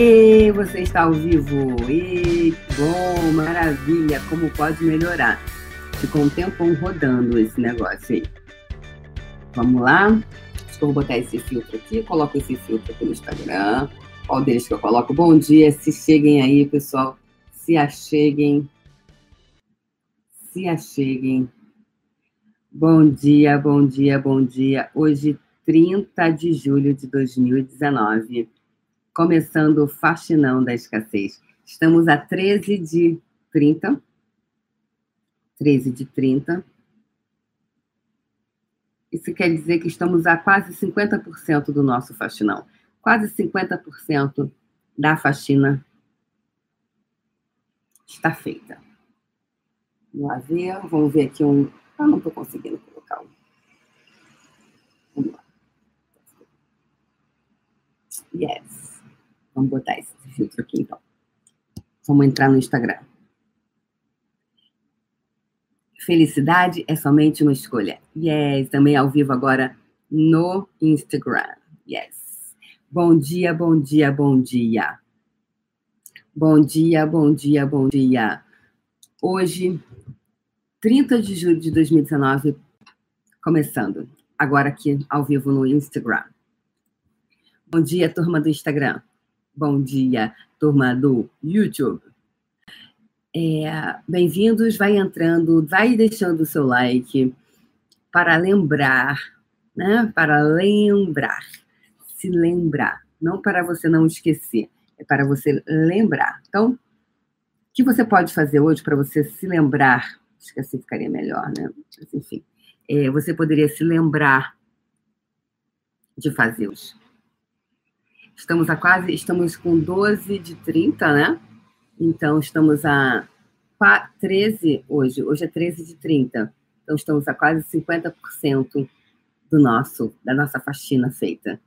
E você está ao vivo. E bom, maravilha. Como pode melhorar? Ficou um tempão rodando esse negócio aí. Vamos lá. Que eu botar esse filtro aqui. Coloco esse filtro aqui no Instagram. Qual deles que eu coloco? Bom dia. Se cheguem aí, pessoal. Se acheguem. Se acheguem. Bom dia, bom dia, bom dia. Hoje, 30 de julho de 2019 começando o Faxinão da Escassez. Estamos a 13 de 30. 13 de 30. Isso quer dizer que estamos a quase 50% do nosso faxinão. Quase 50% da faxina está feita. Vamos lá ver. Vamos ver aqui um. Ah, não estou conseguindo colocar um. Vamos lá. Yes. Vamos botar esse filtro aqui, então. Vamos entrar no Instagram. Felicidade é somente uma escolha. Yes, também ao vivo agora no Instagram. Yes. Bom dia, bom dia, bom dia. Bom dia, bom dia, bom dia. Hoje, 30 de julho de 2019, começando. Agora aqui ao vivo no Instagram. Bom dia, turma do Instagram. Bom dia, turma do YouTube. É, Bem-vindos, vai entrando, vai deixando o seu like para lembrar, né? Para lembrar, se lembrar, não para você não esquecer, é para você lembrar. Então, o que você pode fazer hoje para você se lembrar? Acho que assim ficaria melhor, né? Enfim, é, você poderia se lembrar de fazê-los. Estamos a quase, estamos com 12 de 30, né? Então, estamos a 13 hoje. Hoje é 13 de 30. Então, estamos a quase 50% do nosso, da nossa faxina feita.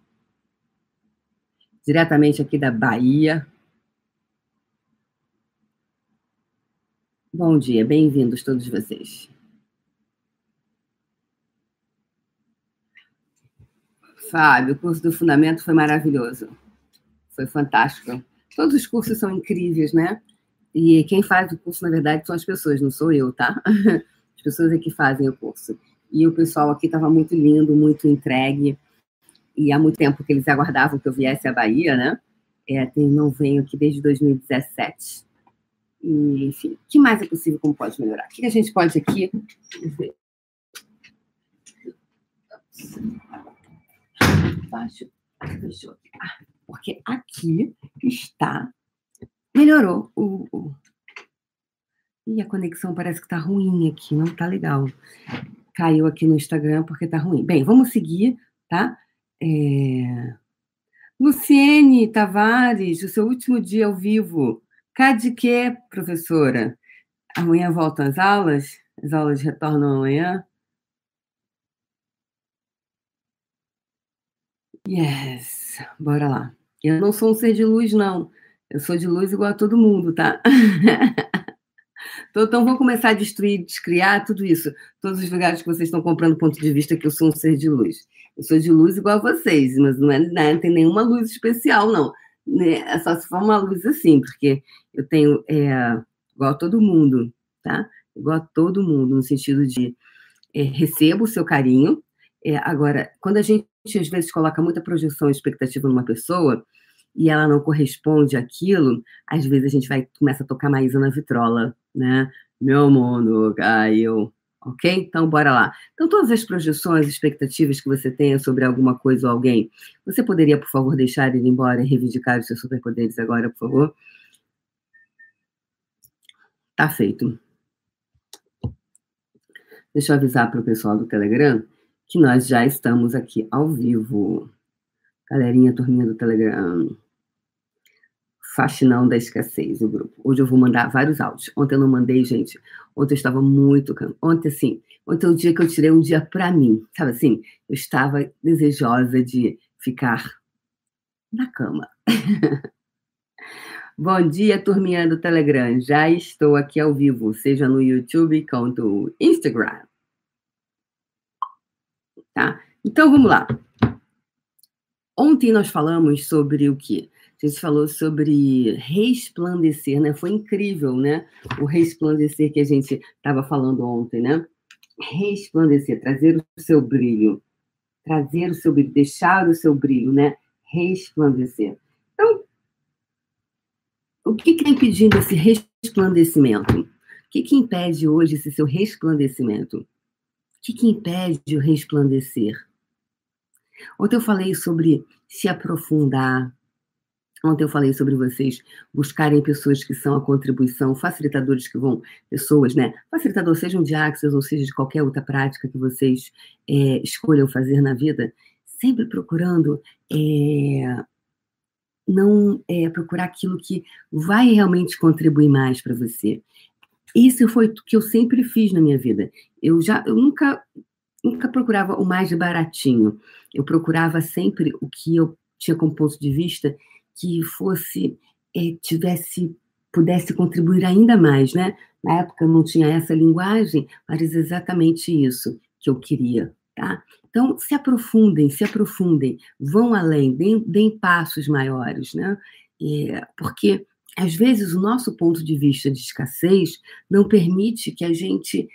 Diretamente aqui da Bahia. Bom dia, bem-vindos todos vocês. Fábio, o curso do Fundamento foi maravilhoso. Foi fantástico. Todos os cursos são incríveis, né? E quem faz o curso, na verdade, são as pessoas, não sou eu, tá? As pessoas é que fazem o curso. E o pessoal aqui estava muito lindo, muito entregue. E há muito tempo que eles aguardavam que eu viesse à Bahia, né? É, não venho aqui desde 2017. E, enfim, o que mais é possível, como pode melhorar? O que a gente pode aqui Baixo. Deixa eu... Ah, porque aqui está. Melhorou o, o. E a conexão parece que está ruim aqui, não está legal. Caiu aqui no Instagram porque está ruim. Bem, vamos seguir, tá? É... Luciene Tavares, o seu último dia ao vivo. Cá de quê, professora? Amanhã voltam as aulas? As aulas retornam amanhã? Yes, bora lá. Eu não sou um ser de luz, não. Eu sou de luz igual a todo mundo, tá? então, então, vou começar a destruir, descriar tudo isso. Todos os lugares que vocês estão comprando ponto de vista que eu sou um ser de luz. Eu sou de luz igual a vocês, mas não, é, não tem nenhuma luz especial, não. Né? É só se for uma luz assim, porque eu tenho é, igual a todo mundo, tá? Igual a todo mundo, no sentido de é, recebo o seu carinho. É, agora, quando a gente às vezes coloca muita projeção e expectativa numa pessoa e ela não corresponde àquilo, às vezes a gente vai começa a tocar Maísa na vitrola, né? Meu mundo caiu. Ok? Então, bora lá. Então, todas as projeções, expectativas que você tenha sobre alguma coisa ou alguém, você poderia, por favor, deixar ele embora e reivindicar os seus superpoderes agora, por favor? Tá feito. Deixa eu avisar para o pessoal do Telegram que nós já estamos aqui ao vivo. Galerinha, turminha do Telegram. Faxinão da escassez, o grupo. Hoje eu vou mandar vários áudios. Ontem eu não mandei, gente. Ontem eu estava muito. Ontem, assim, ontem é o dia que eu tirei um dia para mim. Sabe assim? Eu estava desejosa de ficar na cama. Bom dia, turminha do Telegram. Já estou aqui ao vivo, seja no YouTube quanto Instagram tá? Então vamos lá. Ontem nós falamos sobre o que? A gente falou sobre resplandecer, né? Foi incrível, né? O resplandecer que a gente estava falando ontem, né? Resplandecer, trazer o seu brilho, trazer o seu brilho, deixar o seu brilho, né? Resplandecer. Então, o que está impedindo esse resplandecimento? O que, que impede hoje esse seu resplandecimento? O que, impede o resplandecer? Ontem eu falei sobre se aprofundar, Ontem eu falei sobre vocês buscarem pessoas que são a contribuição, facilitadores que vão, pessoas, né? Facilitador, sejam de Axis ou seja de qualquer outra prática que vocês é, escolham fazer na vida, sempre procurando é, não é, procurar aquilo que vai realmente contribuir mais para você. Isso foi o que eu sempre fiz na minha vida. Eu já, eu nunca, nunca procurava o mais baratinho. Eu procurava sempre o que eu tinha como ponto de vista que fosse, é, tivesse, pudesse contribuir ainda mais, né? Na época não tinha essa linguagem, mas é exatamente isso que eu queria, tá? Então, se aprofundem, se aprofundem, vão além, deem, deem passos maiores, né? É, porque, às vezes, o nosso ponto de vista de escassez não permite que a gente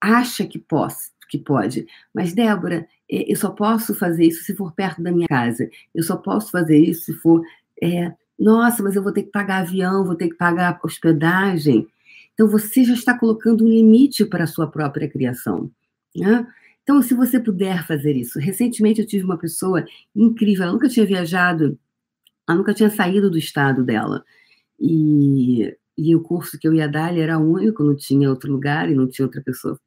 acha que possa, que pode. Mas, Débora, eu só posso fazer isso se for perto da minha casa. Eu só posso fazer isso se for é, nossa, mas eu vou ter que pagar avião, vou ter que pagar hospedagem. Então, você já está colocando um limite para a sua própria criação. Né? Então, se você puder fazer isso. Recentemente, eu tive uma pessoa incrível, ela nunca tinha viajado, ela nunca tinha saído do estado dela. E, e o curso que eu ia dar era único, não tinha outro lugar e não tinha outra pessoa.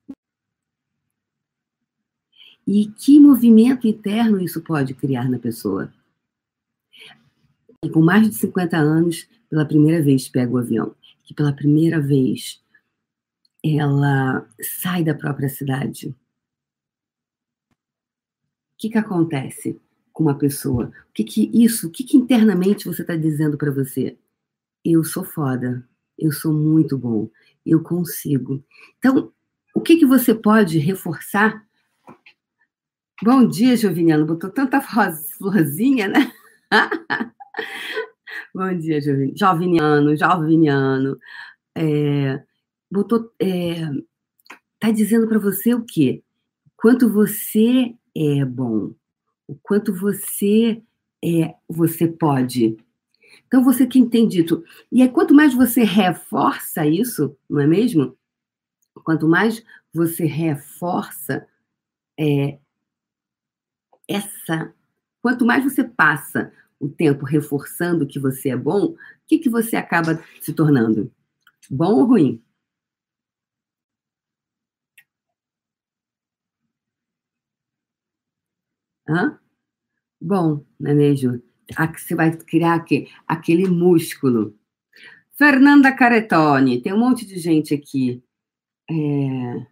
E que movimento interno isso pode criar na pessoa? e com mais de 50 anos, pela primeira vez pega o avião, que pela primeira vez ela sai da própria cidade. O que, que acontece com uma pessoa? O que, que isso, o que, que internamente você está dizendo para você? Eu sou foda, eu sou muito bom, eu consigo. Então, o que, que você pode reforçar? Bom dia, Joviniano. Botou tanta florzinha, né? Bom dia, Joviniano, Joviniano. É, botou, é, tá dizendo para você o quê? Quanto você é bom, o quanto você é, você pode. Então você que tem dito. E aí, quanto mais você reforça isso, não é mesmo? Quanto mais você reforça é, essa, quanto mais você passa o tempo reforçando que você é bom, o que, que você acaba se tornando? Bom ou ruim? Hã? Bom, não é mesmo? Você vai criar aquele músculo. Fernanda Caretoni, tem um monte de gente aqui. É...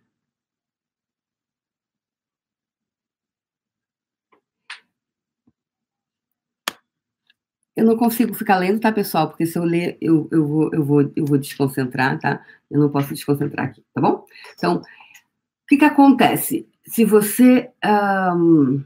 Eu não consigo ficar lendo, tá, pessoal? Porque se eu ler, eu, eu, vou, eu, vou, eu vou desconcentrar, tá? Eu não posso desconcentrar aqui, tá bom? Então, o que, que acontece? Se você. Um,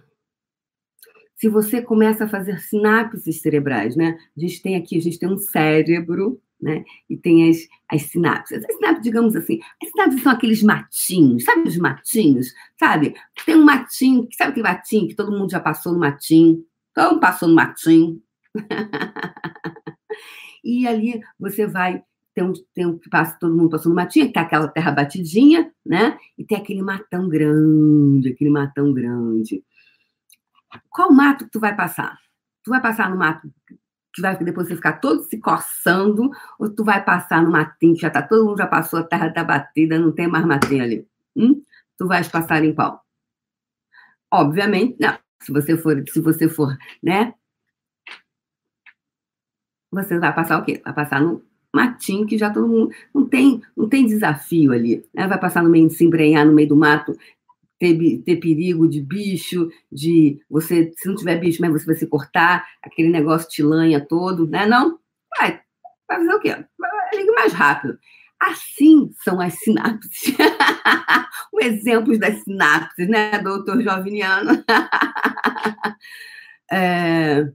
se você começa a fazer sinapses cerebrais, né? A gente tem aqui, a gente tem um cérebro, né? E tem as, as sinapses. As sinapses, digamos assim, as sinapses são aqueles matinhos, sabe os matinhos? Sabe? Tem um matinho, sabe aquele matinho que todo mundo já passou no matinho? Todo mundo passou no matinho, e ali você vai um, tem um que passa todo mundo passando matinha, que tá aquela terra batidinha, né? E tem aquele matão grande, aquele matão grande. Qual mato que tu vai passar? Tu vai passar no mato que vai depois você ficar todo se coçando, ou tu vai passar no matinho que já tá todo mundo já passou, a terra tá batida, não tem mais matinho ali. Hum? Tu vais passar em qual? Obviamente, não. Se você for, se você for, né, você vai passar o quê? Vai passar no matinho que já todo mundo. Não tem, não tem desafio ali. Né? Vai passar no meio, se embrenhar no meio do mato, ter, ter perigo de bicho, de você, se não tiver bicho, mas você vai se cortar, aquele negócio de lanha todo, né? Não? Vai, vai fazer o quê? Liga mais rápido. Assim são as sinapses. o exemplo das sinapses, né, doutor Joviniano? é...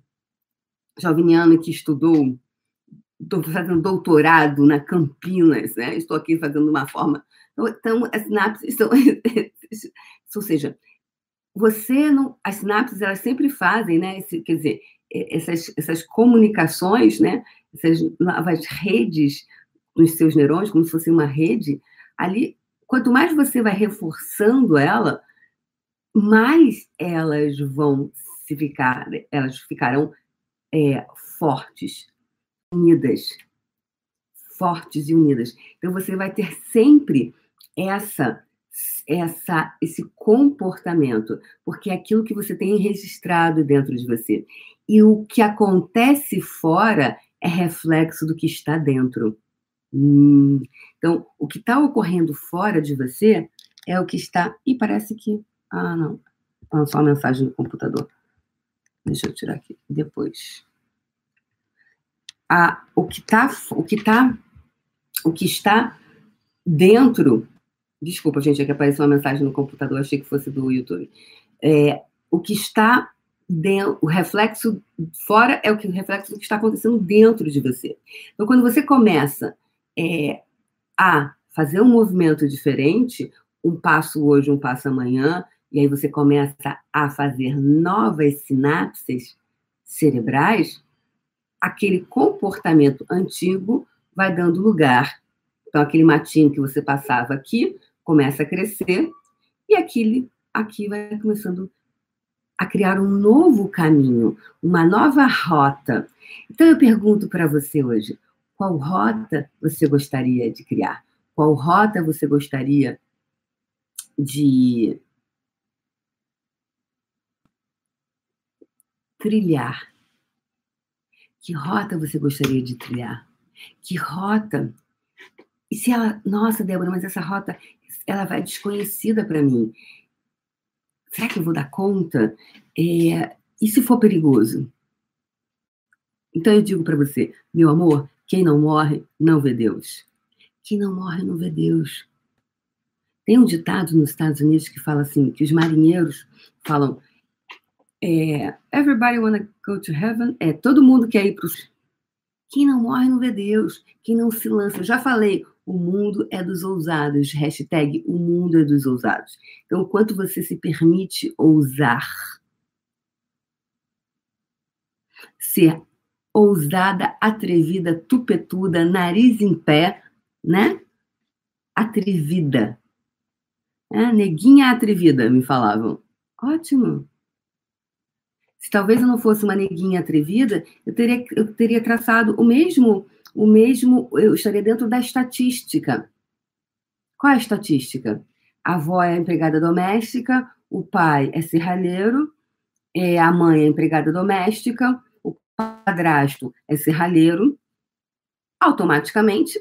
joveniana que estudou, estou fazendo doutorado na Campinas, né? Estou aqui fazendo uma forma. Então, as sinapses são. ou seja, você não. As sinapses, elas sempre fazem, né? Esse, quer dizer, essas, essas comunicações, né? Essas novas redes nos seus neurônios, como se fosse uma rede, ali, quanto mais você vai reforçando ela, mais elas vão se ficar, elas ficarão é, fortes, unidas, fortes e unidas. Então você vai ter sempre essa essa esse comportamento, porque é aquilo que você tem registrado dentro de você. E o que acontece fora é reflexo do que está dentro. Hum, então, o que está ocorrendo fora de você é o que está. E parece que. Ah, não. Ah, só a mensagem no computador. Deixa eu tirar aqui. Depois. Ah, o que está. O que está. O que está dentro. Desculpa, gente, é que apareceu uma mensagem no computador, achei que fosse do YouTube. É, o que está dentro, o reflexo fora é o que o reflexo que está acontecendo dentro de você. Então, quando você começa é, a fazer um movimento diferente, um passo hoje, um passo amanhã, e aí você começa a fazer novas sinapses cerebrais, aquele comportamento antigo vai dando lugar. Então, aquele matinho que você passava aqui começa a crescer e aquele aqui vai começando a criar um novo caminho, uma nova rota. Então, eu pergunto para você hoje: qual rota você gostaria de criar? Qual rota você gostaria de trilhar? Que rota você gostaria de trilhar? Que rota? E se ela, nossa, Débora, mas essa rota, ela vai desconhecida para mim. Será que eu vou dar conta? É, e se for perigoso? Então eu digo para você, meu amor, quem não morre não vê Deus. Quem não morre não vê Deus. Tem um ditado nos Estados Unidos que fala assim, que os marinheiros falam, é, everybody wanna go to heaven, é, todo mundo quer ir para Quem não morre não vê Deus. Quem não se lança, eu já falei, o mundo é dos ousados. Hashtag o mundo é dos ousados. Então, quanto você se permite ousar, ser ousada, atrevida, tupetuda, nariz em pé, né? Atrevida. É, neguinha atrevida, me falavam. Ótimo. Se talvez eu não fosse uma neguinha atrevida, eu teria, eu teria traçado o mesmo o mesmo, eu estaria dentro da estatística. Qual é a estatística? A avó é empregada doméstica, o pai é serralheiro, é, a mãe é empregada doméstica, o padrasto é serralheiro. Automaticamente,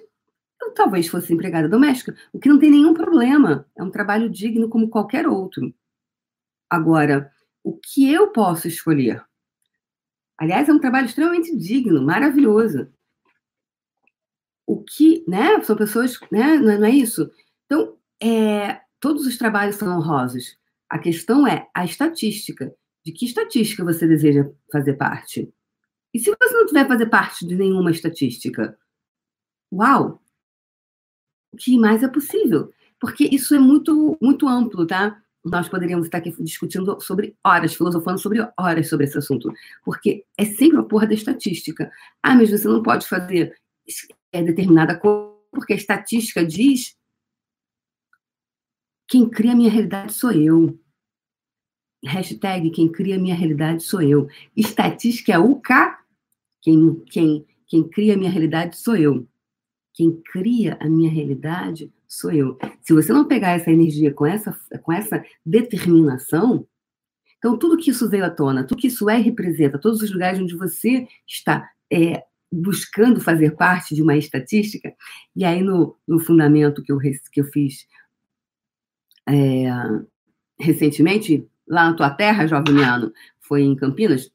eu talvez fosse empregada doméstica, o que não tem nenhum problema. É um trabalho digno como qualquer outro. Agora, o que eu posso escolher? Aliás, é um trabalho extremamente digno, maravilhoso o que, né? São pessoas, né? Não é, não é isso? Então, é, todos os trabalhos são honrosos. A questão é a estatística. De que estatística você deseja fazer parte? E se você não tiver fazer parte de nenhuma estatística? Uau! O que mais é possível? Porque isso é muito, muito amplo, tá? Nós poderíamos estar aqui discutindo sobre horas, filosofando sobre horas sobre esse assunto. Porque é sempre a porra da estatística. Ah, mas você não pode fazer é determinada coisa, porque a estatística diz quem cria a minha realidade sou eu. Hashtag quem cria a minha realidade sou eu. Estatística é o K. Quem, quem, quem cria a minha realidade sou eu. Quem cria a minha realidade sou eu. Se você não pegar essa energia com essa, com essa determinação, então tudo que isso veio à tona, tudo que isso é e representa, todos os lugares onde você está é, buscando fazer parte de uma estatística. E aí, no, no fundamento que eu, que eu fiz é, recentemente, lá na tua terra, Joviniano, foi em Campinas,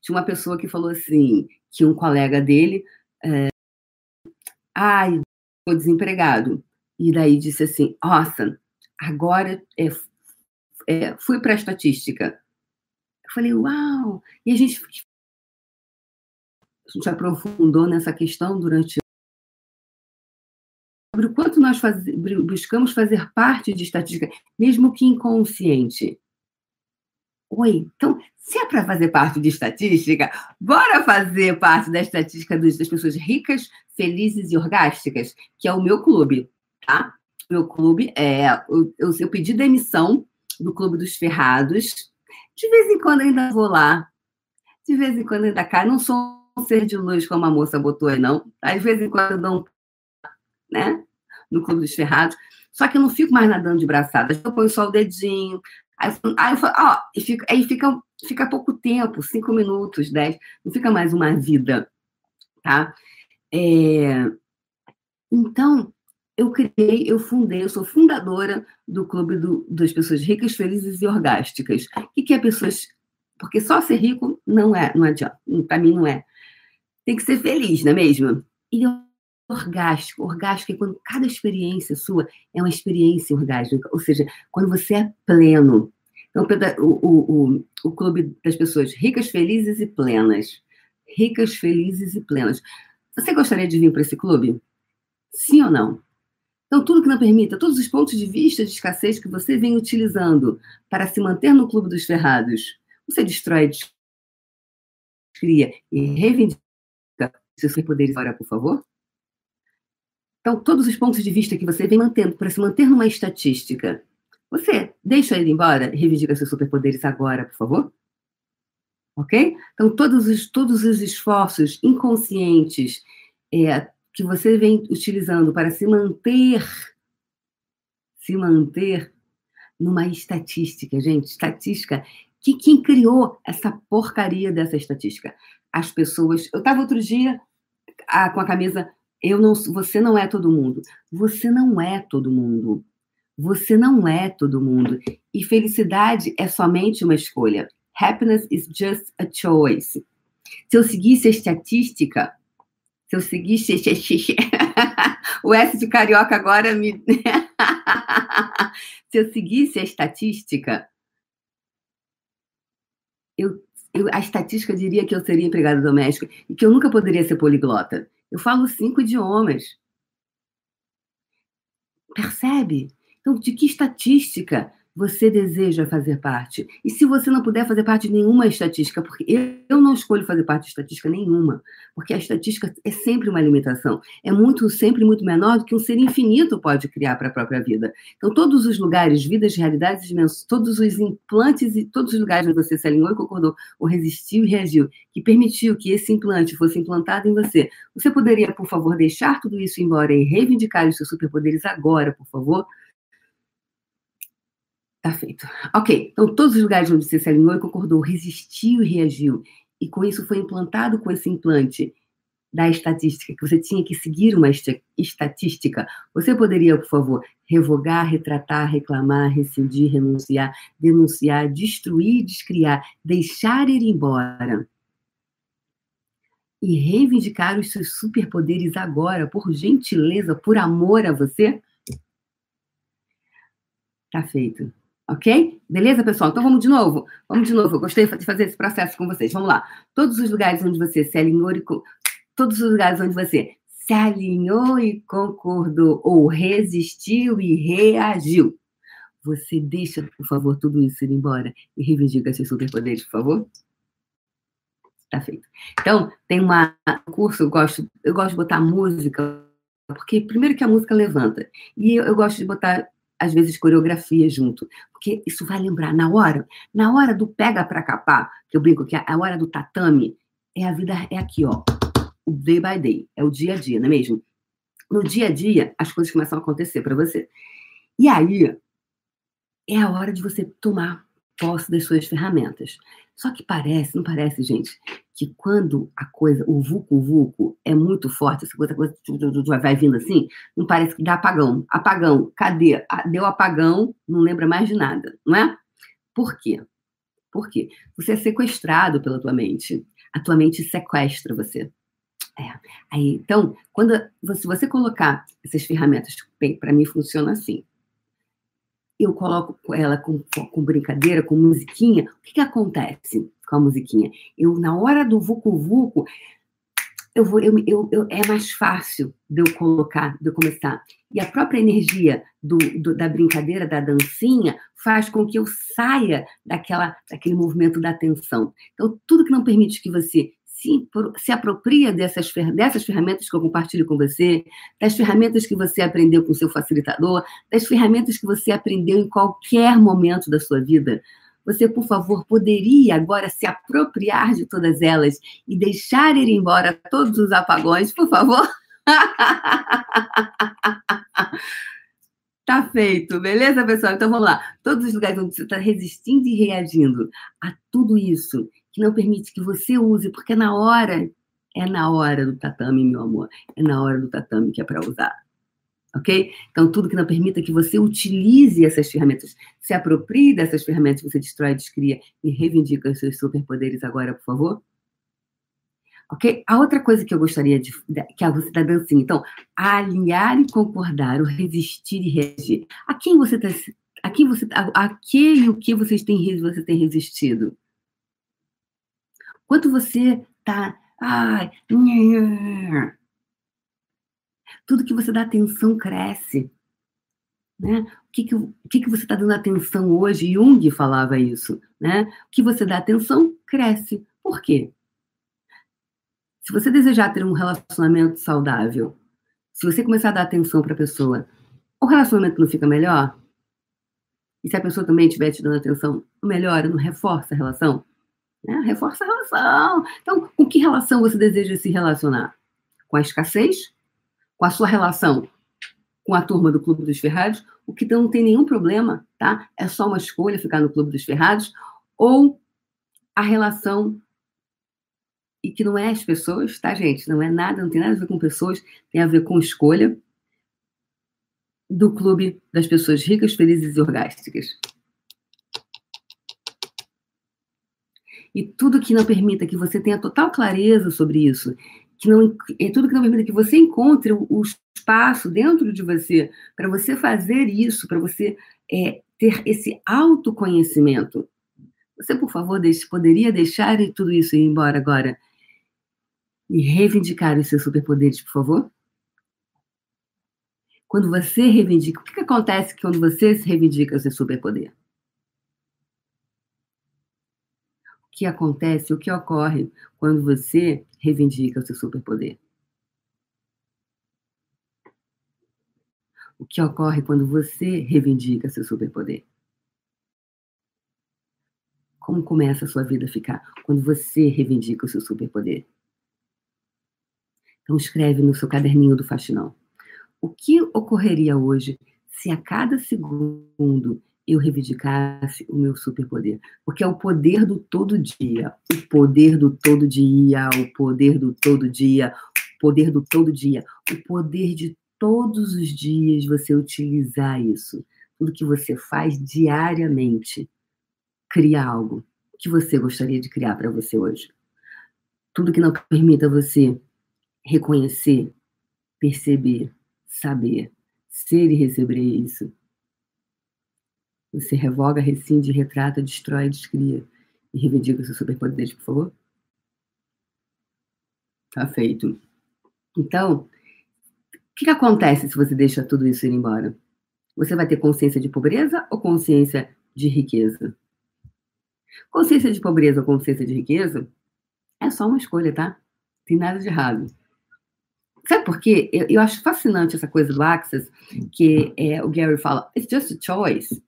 tinha uma pessoa que falou assim, que um colega dele, é, ai, ficou desempregado. E daí disse assim, nossa, agora é, é, fui para a estatística. Eu falei, uau! E a gente gente aprofundou nessa questão durante sobre o quanto nós faz, buscamos fazer parte de estatística, mesmo que inconsciente. Oi, então, se é para fazer parte de estatística, bora fazer parte da estatística das pessoas ricas, felizes e orgásticas, que é o meu clube, tá? Meu clube é. Eu, pedi demissão do Clube dos Ferrados. De vez em quando ainda vou lá. De vez em quando ainda cai. Não sou ser de luz como a moça botou aí, não. Às vezes em quando eu dou um. Né? No Clube dos Ferrados. Só que eu não fico mais nadando de braçada. Eu ponho só o dedinho, Aí, aí eu falo, ó, e fica, aí fica, fica pouco tempo, cinco minutos, dez, não fica mais uma vida, tá? É, então, eu criei, eu fundei, eu sou fundadora do Clube do, das Pessoas Ricas, Felizes e Orgásticas. O que, que é pessoas... Porque só ser rico não é, não adianta, para mim não é. Tem que ser feliz, não é mesmo? E orgástico. Orgástico é quando cada experiência sua é uma experiência orgástica, ou seja, quando você é pleno. Então, o, o, o, o clube das pessoas ricas, felizes e plenas. Ricas, felizes e plenas. Você gostaria de vir para esse clube? Sim ou não? Então, tudo que não permita, todos os pontos de vista de escassez que você vem utilizando para se manter no clube dos ferrados, você destrói, cria e reivindica seus poderes agora, por favor? Então, todos os pontos de vista que você vem mantendo para se manter numa estatística, você deixa ele embora e reivindica seus superpoderes agora, por favor? Ok? Então, todos os, todos os esforços inconscientes é, que você vem utilizando para se manter, se manter numa estatística, gente, estatística, que quem criou essa porcaria dessa estatística? As pessoas. Eu estava outro dia a, com a camisa eu não, você não é todo mundo. Você não é todo mundo. Você não é todo mundo. E felicidade é somente uma escolha. Happiness is just a choice. Se eu seguisse a estatística, se eu seguisse. o S de carioca agora me. se eu seguisse a estatística, eu, eu, a estatística diria que eu seria empregada doméstica e que eu nunca poderia ser poliglota. Eu falo cinco idiomas. Percebe? Então, de que estatística você deseja fazer parte. E se você não puder fazer parte de nenhuma estatística, porque eu não escolho fazer parte de estatística nenhuma, porque a estatística é sempre uma limitação, é muito sempre muito menor do que um ser infinito pode criar para a própria vida. Então, todos os lugares, vidas, realidades, todos os implantes e todos os lugares onde você se alinhou e concordou, ou resistiu e reagiu, que permitiu que esse implante fosse implantado em você, você poderia, por favor, deixar tudo isso embora e reivindicar os seus superpoderes agora, por favor? Tá feito. Ok, então todos os lugares onde você se alinhou e concordou, resistiu e reagiu, e com isso foi implantado com esse implante da estatística, que você tinha que seguir uma estatística, você poderia, por favor, revogar, retratar, reclamar, rescindir, renunciar, denunciar, destruir, descriar, deixar ir embora e reivindicar os seus superpoderes agora, por gentileza, por amor a você? Tá feito. Ok? Beleza, pessoal? Então vamos de novo. Vamos de novo. Eu gostei de fazer esse processo com vocês. Vamos lá. Todos os lugares onde você se alinhou e. Todos os lugares onde você se alinhou e concordou, ou resistiu e reagiu. Você deixa, por favor, tudo isso ir embora e reivindica seus superpoderes, por favor? Tá feito. Então, tem uma, um curso, eu gosto, eu gosto de botar música, porque primeiro que a música levanta. E eu, eu gosto de botar às vezes, coreografia junto. Porque isso vai lembrar, na hora, na hora do pega para capar, que eu brinco que a hora do tatame, é a vida, é aqui, ó. O day by day, é o dia a dia, não é mesmo? No dia a dia, as coisas começam a acontecer para você. E aí, é a hora de você tomar posse das suas ferramentas. Só que parece, não parece, gente, que quando a coisa, o vulco-vulco é muito forte, essa coisa, coisa vai vindo assim, não parece que dá apagão. Apagão, cadê? Ah, deu apagão, não lembra mais de nada, não é? Por quê? Por quê? Você é sequestrado pela tua mente. A tua mente sequestra você. É. Aí, então, quando se você colocar essas ferramentas, para mim funciona assim eu coloco ela com, com brincadeira, com musiquinha, o que, que acontece com a musiquinha? Eu, na hora do vucu-vucu, eu vou, eu, eu, eu, é mais fácil de eu colocar, de eu começar. E a própria energia do, do, da brincadeira, da dancinha, faz com que eu saia daquela, daquele movimento da atenção. Então, tudo que não permite que você se, se apropria dessas, dessas ferramentas que eu compartilho com você, das ferramentas que você aprendeu com seu facilitador, das ferramentas que você aprendeu em qualquer momento da sua vida, você, por favor, poderia agora se apropriar de todas elas e deixar ir embora todos os apagões, por favor? Tá feito, beleza, pessoal? Então vamos lá. Todos os lugares onde você está resistindo e reagindo a tudo isso que não permite que você use, porque na hora, é na hora do tatame, meu amor. É na hora do tatame que é para usar ok? Então, tudo que não permita que você utilize essas ferramentas, se aproprie dessas ferramentas você destrói, descria e reivindica os seus superpoderes agora, por favor. Ok? A outra coisa que eu gostaria de. que é você está dando assim, então, alinhar e concordar, o resistir e reagir. A quem você está. A quem você a, a e o que vocês têm, você tem resistido? Quanto você está. Ai, tudo que você dá atenção cresce. Né? O, que, que, o que, que você está dando atenção hoje? Jung falava isso. Né? O que você dá atenção cresce. Por quê? Se você desejar ter um relacionamento saudável, se você começar a dar atenção para a pessoa, o relacionamento não fica melhor? E se a pessoa também estiver te dando atenção, melhora, não reforça a relação? Né? Reforça a relação. Então, com que relação você deseja se relacionar? Com a escassez com a sua relação com a turma do Clube dos Ferrados, o que não tem nenhum problema, tá? É só uma escolha ficar no Clube dos Ferrados, ou a relação e que não é as pessoas, tá, gente? Não é nada, não tem nada a ver com pessoas, tem a ver com escolha do clube das pessoas ricas, felizes e orgásticas. E tudo que não permita que você tenha total clareza sobre isso que não é tudo que não permita que você encontre o, o espaço dentro de você para você fazer isso, para você é, ter esse autoconhecimento. Você, por favor, deixe, poderia deixar tudo isso ir embora agora e reivindicar os seus superpoderes, por favor? Quando você reivindica, o que, que acontece quando você se reivindica o seu superpoder? Que acontece, o que ocorre quando você reivindica o seu superpoder. O que ocorre quando você reivindica seu superpoder? Como começa a sua vida a ficar quando você reivindica o seu superpoder? Então escreve no seu caderninho do faxinão. O que ocorreria hoje se a cada segundo eu reivindicasse o meu superpoder. Porque é o poder do todo dia, o poder do todo dia, o poder do todo dia, o poder do todo dia, o poder de todos os dias você utilizar isso. Tudo que você faz diariamente, cria algo que você gostaria de criar para você hoje. Tudo que não permita você reconhecer, perceber, saber, ser e receber isso você revoga, rescinde, retrata, destrói, descria e reivindica seus superpoderes, por favor? Tá feito. Então, o que, que acontece se você deixa tudo isso ir embora? Você vai ter consciência de pobreza ou consciência de riqueza? Consciência de pobreza ou consciência de riqueza é só uma escolha, tá? Tem nada de errado. Sabe por quê? Eu, eu acho fascinante essa coisa do Access, que é, o Gary fala, it's just a choice.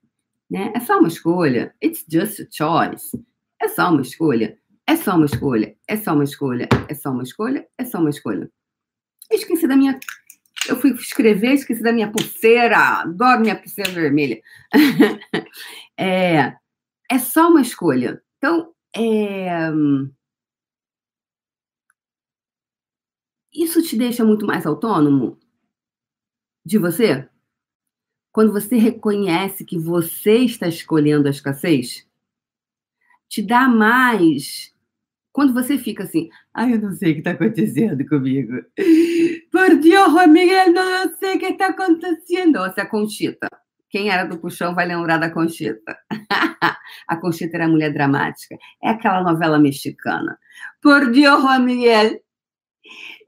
Né? É só uma escolha. It's just a choice. É só uma escolha. É só uma escolha. É só uma escolha. É só uma escolha. É só uma escolha. esqueci da minha. Eu fui escrever, esqueci da minha pulseira. Adoro minha pulseira vermelha. é, é só uma escolha. Então, é... isso te deixa muito mais autônomo de você? Quando você reconhece que você está escolhendo a escassez, te dá mais. Quando você fica assim, ai, eu não sei o que está acontecendo comigo. Por Deus, Miguel, não sei o que está acontecendo. Essa é a Conchita. Quem era do puxão vai lembrar da Conchita. a Conchita era a mulher dramática. É aquela novela mexicana. Por Deus, Miguel,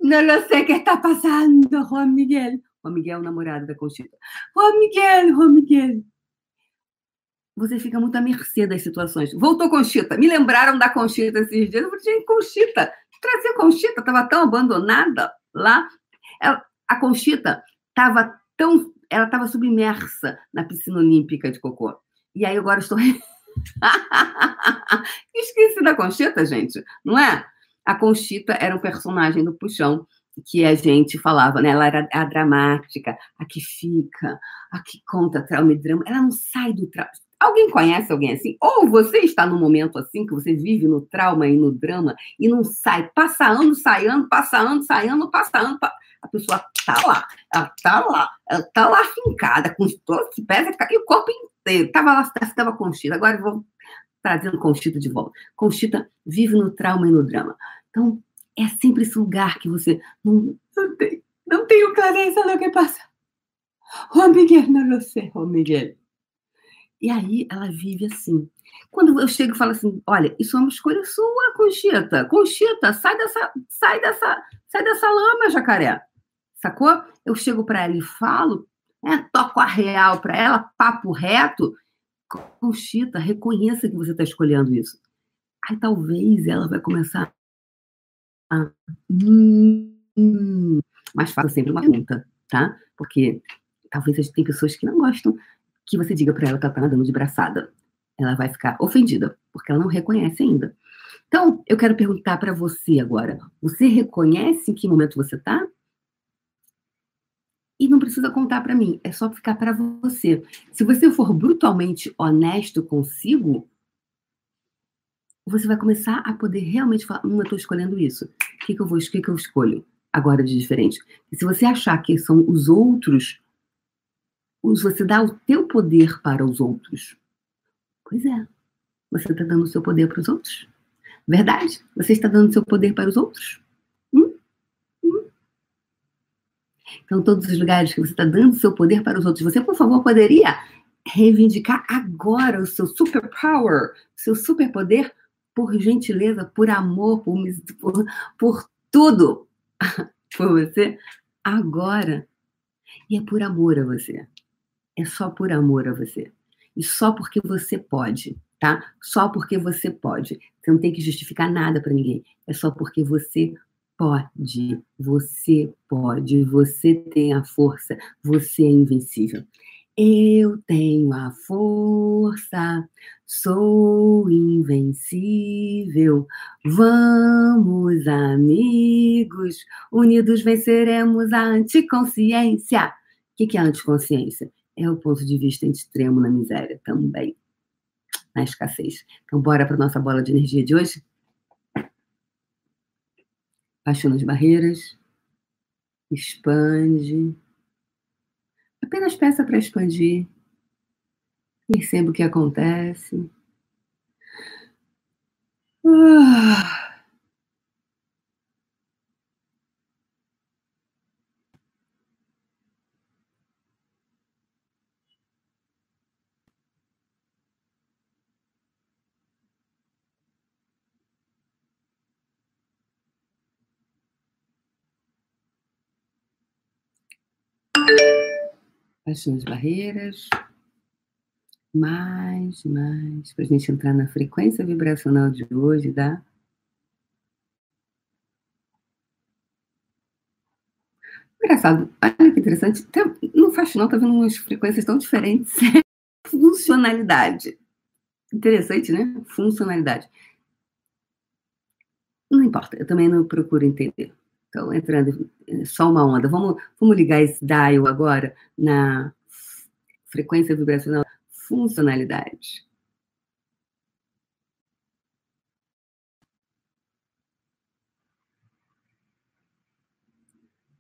Não sei o que está passando, Miguel. Juan Miguel namorado da Conchita. Juan Miguel, Juan Miguel. Você fica muito à mercê das situações. Voltou Conchita. Me lembraram da Conchita esses dias. Eu falei, Conchita, trazer Conchita, estava tão abandonada lá. Ela, a Conchita estava tão. Ela estava submersa na piscina olímpica de cocô. E aí agora estou. Esqueci da Conchita, gente, não é? A Conchita era um personagem do Puxão que a gente falava, né? Ela era a dramática, a que fica, a que conta trauma e drama. Ela não sai do trauma. Alguém conhece alguém assim? Ou você está num momento assim, que você vive no trauma e no drama e não sai, passa ano, sai ano, passa ano, sai ano, passa ano. A pessoa tá lá, ela tá lá, ela tá lá fincada, com todos os pés e o corpo inteiro. Tava lá, estava Conchita. Agora vou trazendo Conchita de volta. Conchita vive no trauma e no drama. Então, é sempre esse lugar que você não, não tem, não tenho clareza do que passa. Juan Miguel, não sei, Juan Miguel. E aí ela vive assim. Quando eu chego e falo assim, olha, isso é uma escolha sua, Conchita. Conchita, sai dessa, sai dessa, sai dessa lama, jacaré. Sacou? Eu chego para ela e falo, né, toco a real para ela, papo reto, Conchita, reconheça que você está escolhendo isso. Aí talvez ela vai começar a. Hum, mas faça sempre uma pergunta, tá? Porque talvez tem pessoas que não gostam que você diga para ela que ela está nadando de braçada. Ela vai ficar ofendida, porque ela não reconhece ainda. Então, eu quero perguntar para você agora: você reconhece em que momento você está? E não precisa contar para mim, é só ficar para você. Se você for brutalmente honesto consigo, você vai começar a poder realmente falar: hum, eu estou escolhendo isso. O que, que eu vou, o que, que eu escolho agora de diferente? E se você achar que são os outros, você dá o teu poder para os outros. Pois é, você está dando o seu poder para os outros. Verdade? Você está dando o seu poder para os outros? Então, todos os lugares que você está dando seu poder para os outros, você, por favor, poderia reivindicar agora o seu superpower, o seu superpoder, por gentileza, por amor, por, por, por tudo, por você, agora. E é por amor a você. É só por amor a você. E só porque você pode, tá? Só porque você pode. Você não tem que justificar nada para ninguém. É só porque você pode, você pode, você tem a força, você é invencível. Eu tenho a força, sou invencível. Vamos, amigos, unidos venceremos a anticonsciência. O que é a anticonsciência? É o ponto de vista extremo na miséria também, na escassez. Então, bora para nossa bola de energia de hoje? Baixando as barreiras. Expande. Apenas peça para expandir. Perceba o que acontece. Ah. Baixando as barreiras. Mais, mais, para a gente entrar na frequência vibracional de hoje, tá? Engraçado, olha que interessante. No Faxinal tá vendo umas frequências tão diferentes. Funcionalidade. Interessante, né? Funcionalidade. Não importa, eu também não procuro entender. Então, entrando só uma onda. Vamos, vamos ligar esse dial agora na frequência vibracional funcionalidade.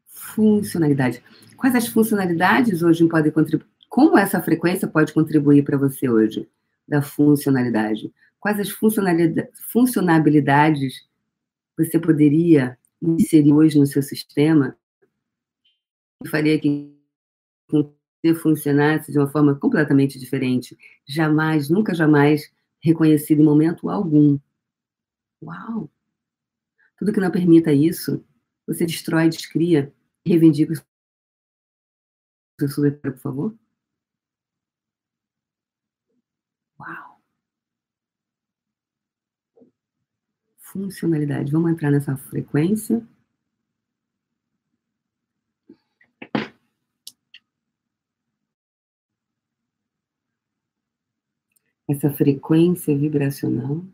Funcionalidade. Quais as funcionalidades hoje podem contribuir? Como essa frequência pode contribuir para você hoje? Da funcionalidade. Quais as funcionalidades você poderia inserir hoje no seu sistema, faria que você funcionasse de uma forma completamente diferente. Jamais, nunca jamais reconhecido em momento algum. Uau! Tudo que não permita isso, Você destrói, descria, reivindica o seu por favor. Uau! Funcionalidade. Vamos entrar nessa frequência. essa frequência vibracional.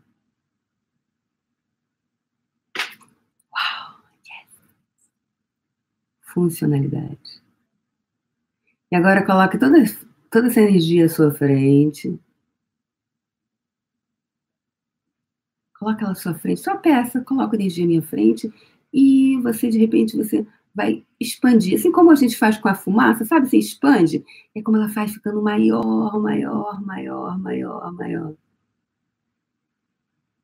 Uau! Yes. Funcionalidade. E agora coloque toda, toda essa energia à sua frente. Coloca ela à sua frente, sua peça, coloca a energia à minha frente e você, de repente, você vai expandir. Assim como a gente faz com a fumaça, sabe? Você expande, é como ela faz ficando maior, maior, maior, maior, maior.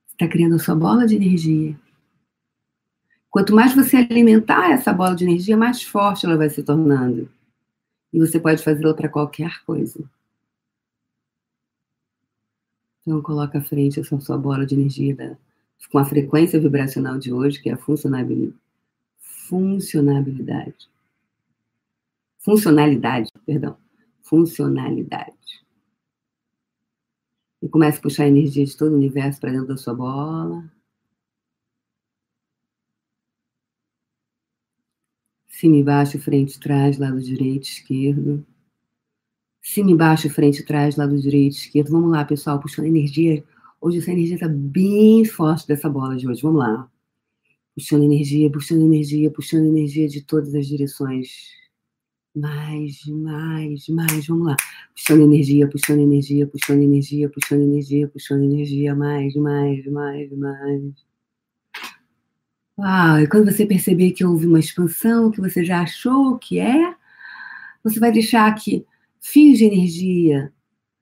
Você está criando a sua bola de energia. Quanto mais você alimentar essa bola de energia, mais forte ela vai se tornando. E você pode fazê-la para qualquer coisa. Então, coloca à frente essa sua bola de energia da, com a frequência vibracional de hoje, que é a funcionalidade funcionalidade. Funcionalidade, perdão. Funcionalidade. E começa a puxar a energia de todo o universo para dentro da sua bola. Cima e baixo, frente trás, lado direito, esquerdo. Cima e baixo, frente trás, lado direito, esquerdo. Vamos lá, pessoal, puxando energia. Hoje essa energia está bem forte dessa bola de hoje. Vamos lá puxando energia, puxando energia, puxando energia de todas as direções. Mais, mais, mais, vamos lá. Puxando energia, puxando energia, puxando energia, puxando energia, puxando energia, mais, mais, mais, mais. Uau, e quando você perceber que houve uma expansão, que você já achou que é, você vai deixar que fios de energia.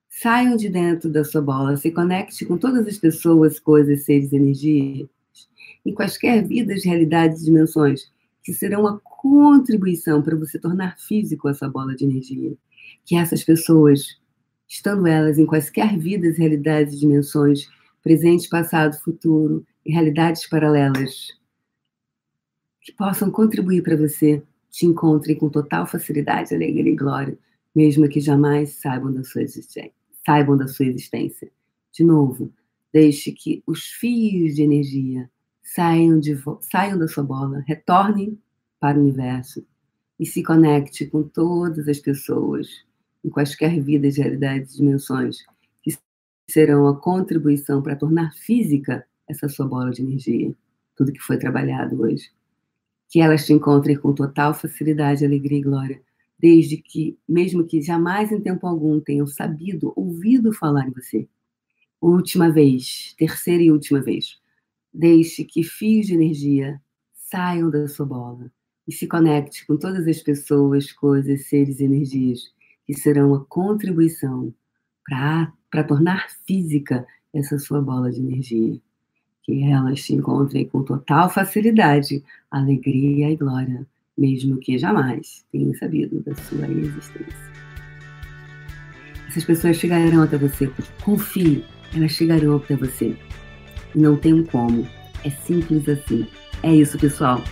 Saiam de dentro da sua bola, se conecte com todas as pessoas, coisas, seres, energia em quaisquer vidas, realidades dimensões, que serão uma contribuição para você tornar físico essa bola de energia. Que essas pessoas, estando elas em quaisquer vidas, realidades dimensões, presente, passado, futuro e realidades paralelas, que possam contribuir para você, te encontrem com total facilidade, alegria e glória, mesmo que jamais saibam da sua existência. Saibam da sua existência. De novo, deixe que os fios de energia saiam, de, saiam da sua bola, retornem para o universo e se conecte com todas as pessoas, em quaisquer vidas, realidades dimensões, que serão a contribuição para tornar física essa sua bola de energia, tudo que foi trabalhado hoje. Que elas te encontrem com total facilidade, alegria e glória, desde que, mesmo que jamais em tempo algum tenham sabido, ouvido falar em você. Última vez, terceira e última vez Deixe que fios de energia saiam da sua bola e se conecte com todas as pessoas, coisas, seres e energias que serão uma contribuição para tornar física essa sua bola de energia. Que elas te encontrem com total facilidade, alegria e glória, mesmo que jamais tenham sabido da sua existência. Essas pessoas chegarão até você, confie, elas chegarão até você não tem como. É simples assim. É isso, pessoal.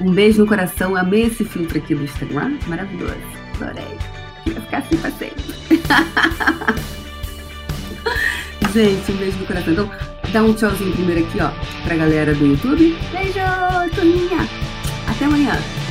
Um beijo no coração. Amei esse filtro aqui do Instagram. Maravilhoso. Adorei. Vai ficar assim pra sempre. Gente, um beijo no coração. Então, dá um tchauzinho primeiro aqui, ó, pra galera do YouTube. Beijo, Toninha. Até amanhã.